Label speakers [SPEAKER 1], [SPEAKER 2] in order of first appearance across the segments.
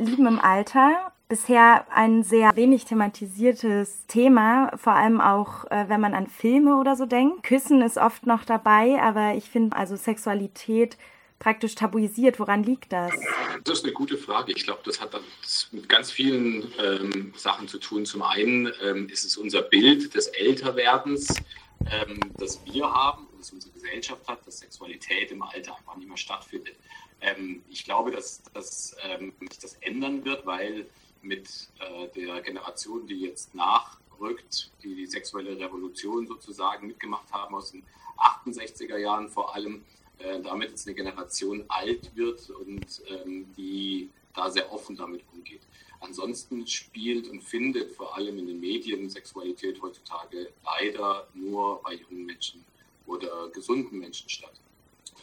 [SPEAKER 1] Lieben im Alter. Bisher ein sehr wenig thematisiertes Thema, vor allem auch, äh, wenn man an Filme oder so denkt. Küssen ist oft noch dabei, aber ich finde also Sexualität praktisch tabuisiert. Woran liegt das?
[SPEAKER 2] Das ist eine gute Frage. Ich glaube, das hat mit ganz vielen ähm, Sachen zu tun. Zum einen ähm, ist es unser Bild des Älterwerdens, ähm, das wir haben und das unsere Gesellschaft hat, dass Sexualität im Alter einfach nicht mehr stattfindet. Ähm, ich glaube, dass, dass ähm, sich das ändern wird, weil mit äh, der Generation, die jetzt nachrückt, die die sexuelle Revolution sozusagen mitgemacht haben aus den 68er Jahren vor allem, äh, damit jetzt eine Generation alt wird und ähm, die da sehr offen damit umgeht. Ansonsten spielt und findet vor allem in den Medien Sexualität heutzutage leider nur bei jungen Menschen oder gesunden Menschen statt.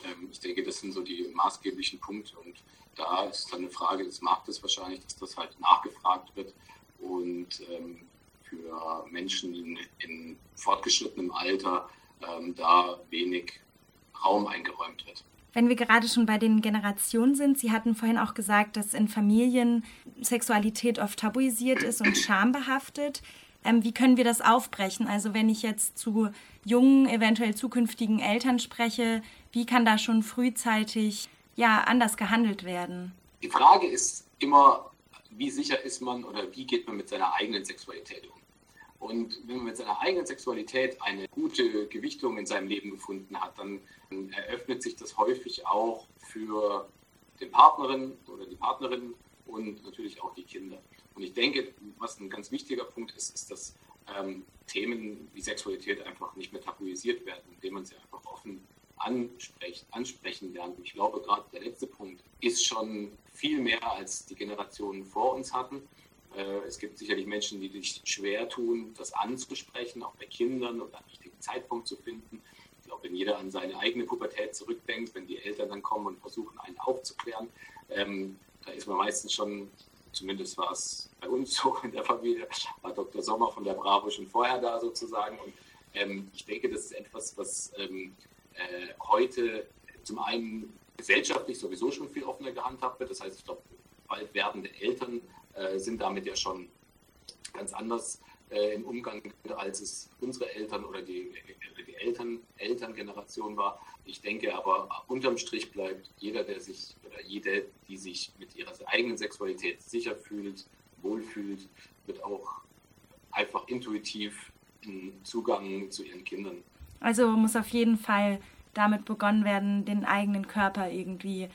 [SPEAKER 2] Ähm, ich denke, das sind so die maßgeblichen Punkte und da ist dann eine Frage des Marktes wahrscheinlich, dass das halt nachgefragt wird und ähm, für Menschen in, in fortgeschrittenem Alter ähm, da wenig Raum eingeräumt wird.
[SPEAKER 1] Wenn wir gerade schon bei den Generationen sind, Sie hatten vorhin auch gesagt, dass in Familien Sexualität oft tabuisiert ist und schambehaftet. Ähm, wie können wir das aufbrechen? Also wenn ich jetzt zu jungen, eventuell zukünftigen Eltern spreche, wie kann da schon frühzeitig ja anders gehandelt werden?
[SPEAKER 2] Die Frage ist immer, wie sicher ist man oder wie geht man mit seiner eigenen Sexualität um? Und wenn man mit seiner eigenen Sexualität eine gute Gewichtung in seinem Leben gefunden hat, dann eröffnet sich das häufig auch für den Partnerin oder die Partnerin und natürlich auch die Kinder. Und ich denke, was ein ganz wichtiger Punkt ist, ist, dass ähm, Themen wie Sexualität einfach nicht mehr tabuisiert werden, indem man sie einfach offen anspricht, ansprechen lernt. Ich glaube, gerade der letzte Punkt ist schon viel mehr, als die Generationen vor uns hatten. Äh, es gibt sicherlich Menschen, die sich schwer tun, das anzusprechen, auch bei Kindern oder einen richtigen Zeitpunkt zu finden. Ich glaube, wenn jeder an seine eigene Pubertät zurückdenkt, wenn die Eltern dann kommen und versuchen, einen aufzuklären, ähm, da ist man meistens schon, zumindest war es bei uns so in der Familie, war Dr. Sommer von der Bravo schon vorher da sozusagen. Und ähm, ich denke, das ist etwas, was ähm, äh, heute zum einen gesellschaftlich sowieso schon viel offener gehandhabt wird. Das heißt, ich glaube, bald werdende Eltern äh, sind damit ja schon ganz anders äh, im Umgang, als es unsere Eltern oder die, Eltern, Elterngeneration war. Ich denke aber, unterm Strich bleibt jeder, der sich oder jede, die sich mit ihrer eigenen Sexualität sicher fühlt, wohlfühlt, wird auch einfach intuitiv einen Zugang zu ihren Kindern.
[SPEAKER 1] Also muss auf jeden Fall damit begonnen werden, den eigenen Körper irgendwie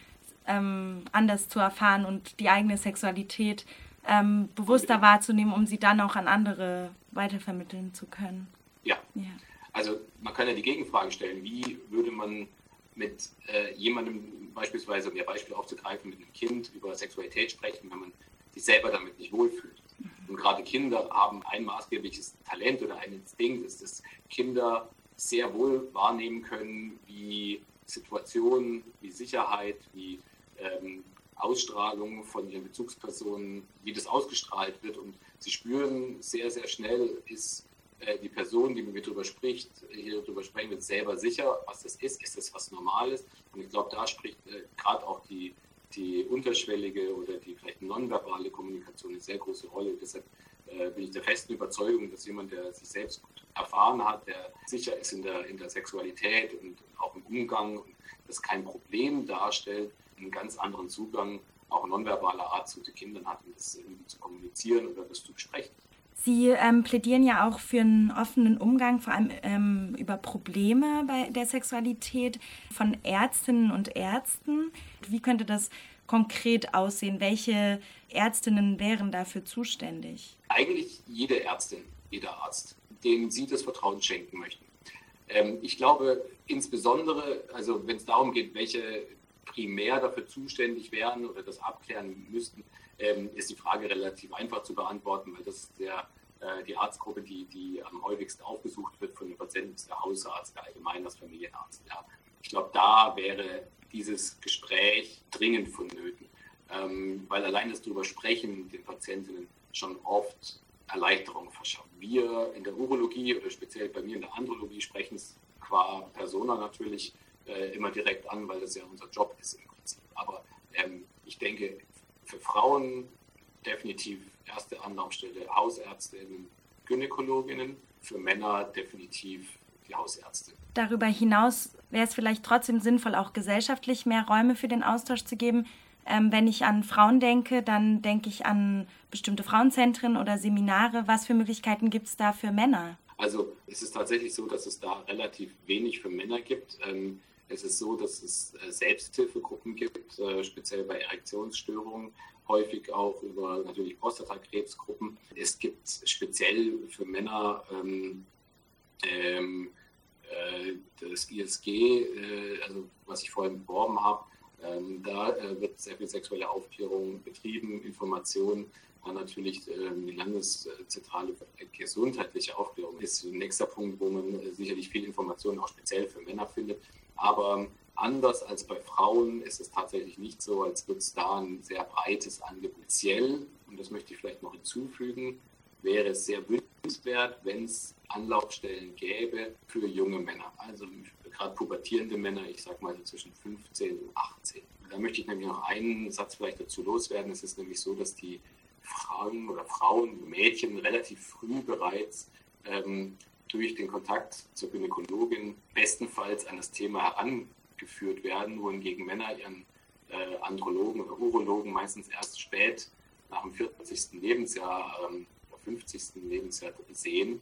[SPEAKER 1] ähm, anders zu erfahren und die eigene Sexualität ähm, bewusster wahrzunehmen, um sie dann auch an andere weitervermitteln zu können.
[SPEAKER 2] Ja. ja. Also man kann ja die Gegenfrage stellen, wie würde man mit äh, jemandem beispielsweise, um ihr Beispiel aufzugreifen, mit einem Kind über Sexualität sprechen, wenn man sich selber damit nicht wohlfühlt. Und gerade Kinder haben ein maßgebliches Talent oder ein Instinkt, ist, dass Kinder sehr wohl wahrnehmen können, wie Situationen, wie Sicherheit, wie ähm, Ausstrahlung von ihren Bezugspersonen, wie das ausgestrahlt wird. Und sie spüren sehr, sehr schnell, ist die Person, die mit mir darüber spricht, hier darüber sprechen wird, selber sicher, was das ist. Ist das was Normales? Und ich glaube, da spricht äh, gerade auch die, die unterschwellige oder die vielleicht nonverbale Kommunikation eine sehr große Rolle. Deshalb äh, bin ich der festen Überzeugung, dass jemand, der sich selbst gut erfahren hat, der sicher ist in der, in der Sexualität und auch im Umgang das kein Problem darstellt, einen ganz anderen Zugang, auch nonverbaler Art zu den Kindern hat, um das irgendwie zu kommunizieren oder das zu besprechen.
[SPEAKER 1] Sie ähm, plädieren ja auch für einen offenen Umgang, vor allem ähm, über Probleme bei der Sexualität von Ärztinnen und Ärzten. Wie könnte das konkret aussehen? Welche Ärztinnen wären dafür zuständig?
[SPEAKER 2] Eigentlich jede Ärztin, jeder Arzt, dem Sie das Vertrauen schenken möchten. Ähm, ich glaube insbesondere, also wenn es darum geht, welche primär dafür zuständig wären oder das abklären müssten, ähm, ist die Frage relativ einfach zu beantworten, weil das ist der, äh, die Arztgruppe, die, die am häufigsten aufgesucht wird von den Patienten, ist der Hausarzt, der Allgemeinarzt, Familienarzt. Ja. Ich glaube, da wäre dieses Gespräch dringend vonnöten, ähm, weil allein das darüber sprechen den Patientinnen schon oft Erleichterung verschafft. Wir in der Urologie oder speziell bei mir in der Andrologie sprechen es qua Persona natürlich äh, immer direkt an, weil das ja unser Job ist im Prinzip. Aber ähm, ich denke, für Frauen definitiv erste Anlaufstelle Hausärztinnen, Gynäkologinnen, für Männer definitiv die Hausärzte.
[SPEAKER 1] Darüber hinaus wäre es vielleicht trotzdem sinnvoll, auch gesellschaftlich mehr Räume für den Austausch zu geben. Ähm, wenn ich an Frauen denke, dann denke ich an bestimmte Frauenzentren oder Seminare. Was für Möglichkeiten gibt es da für Männer?
[SPEAKER 2] Also es ist tatsächlich so, dass es da relativ wenig für Männer gibt. Ähm, es ist so, dass es äh, Selbsthilfegruppen gibt, äh, speziell bei Erektionsstörungen, häufig auch über natürlich Prostatakrebsgruppen. Es gibt speziell für Männer ähm, ähm, äh, das ISG, äh, also was ich vorhin beworben habe, ähm, da äh, wird sehr viel sexuelle Aufklärung betrieben, Informationen. Dann natürlich ähm, die Landeszentrale für gesundheitliche Aufklärung ist ein nächster Punkt, wo man äh, sicherlich viel Informationen auch speziell für Männer findet. Aber anders als bei Frauen ist es tatsächlich nicht so, als würde es da ein sehr breites Angebot. Speziell, und das möchte ich vielleicht noch hinzufügen, wäre es sehr wünschenswert, wenn es Anlaufstellen gäbe für junge Männer. Also gerade pubertierende Männer, ich sage mal so zwischen 15 und 18. Da möchte ich nämlich noch einen Satz vielleicht dazu loswerden. Es ist nämlich so, dass die Frauen oder Frauen, Mädchen relativ früh bereits ähm, durch den Kontakt zur Gynäkologin bestenfalls an das Thema herangeführt werden, wohingegen Männer ihren äh, Andrologen oder Urologen meistens erst spät nach dem 40. Lebensjahr ähm, oder 50. Lebensjahr sehen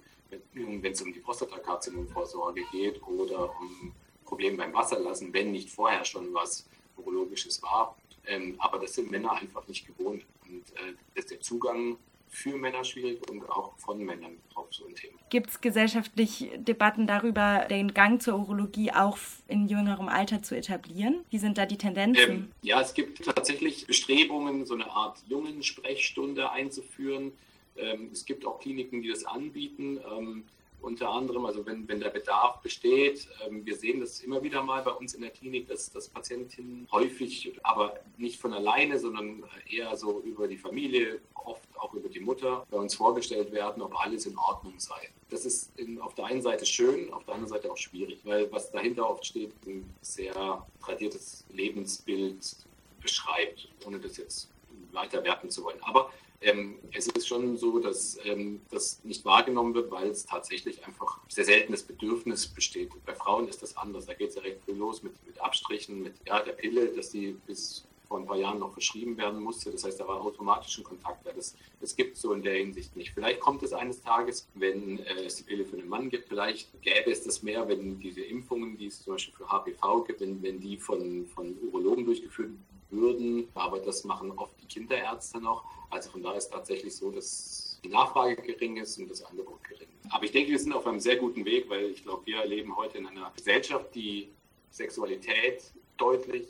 [SPEAKER 2] wenn es um die Prostatakarzinomvorsorge geht oder um Probleme beim Wasserlassen, wenn nicht vorher schon was Urologisches war. Ähm, aber das sind Männer einfach nicht gewohnt. Und äh, das ist der Zugang für Männer schwierig und auch von Männern auf so ein Thema.
[SPEAKER 1] Gibt es gesellschaftlich Debatten darüber, den Gang zur Urologie auch in jüngerem Alter zu etablieren? Wie sind da die Tendenzen? Ähm,
[SPEAKER 2] ja, es gibt tatsächlich Bestrebungen, so eine Art jungen Sprechstunde einzuführen. Ähm, es gibt auch Kliniken, die das anbieten. Ähm, unter anderem, also wenn, wenn der Bedarf besteht, ähm, wir sehen das immer wieder mal bei uns in der Klinik, dass, dass Patientinnen häufig, aber nicht von alleine, sondern eher so über die Familie, oft auch über die Mutter, bei uns vorgestellt werden, ob alles in Ordnung sei. Das ist in, auf der einen Seite schön, auf der anderen Seite auch schwierig, weil was dahinter oft steht, ein sehr tradiertes Lebensbild beschreibt, ohne das jetzt weiter werten zu wollen. Aber ähm, es ist schon so, dass ähm, das nicht wahrgenommen wird, weil es tatsächlich einfach sehr seltenes Bedürfnis besteht. Bei Frauen ist das anders. Da geht es ja recht früh los mit, mit Abstrichen, mit ja, der Pille, dass die bis vor ein paar Jahren noch verschrieben werden musste. Das heißt, da war automatischen Kontakt. Das, das gibt es so in der Hinsicht nicht. Vielleicht kommt es eines Tages, wenn äh, es die Pille für den Mann gibt. Vielleicht gäbe es das mehr, wenn diese Impfungen, die es zum Beispiel für HPV gibt, wenn, wenn die von, von Urologen durchgeführt würden. Aber das machen oft die Kinderärzte noch. Also von daher ist es tatsächlich so, dass die Nachfrage gering ist und das Angebot gering. Aber ich denke, wir sind auf einem sehr guten Weg, weil ich glaube, wir leben heute in einer Gesellschaft, die Sexualität deutlich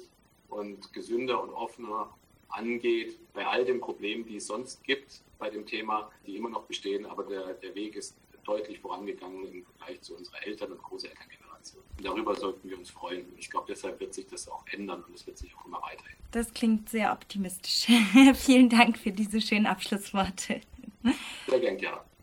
[SPEAKER 2] und gesünder und offener angeht, bei all den Problemen, die es sonst gibt bei dem Thema, die immer noch bestehen, aber der, der Weg ist deutlich vorangegangen im Vergleich zu unserer Eltern- und Großelterngeneration. Und darüber sollten wir uns freuen. Und ich glaube, deshalb wird sich das auch ändern und es wird sich auch immer weiterhin.
[SPEAKER 1] Das klingt sehr optimistisch. Vielen Dank für diese schönen Abschlussworte.
[SPEAKER 2] Sehr gern, ja.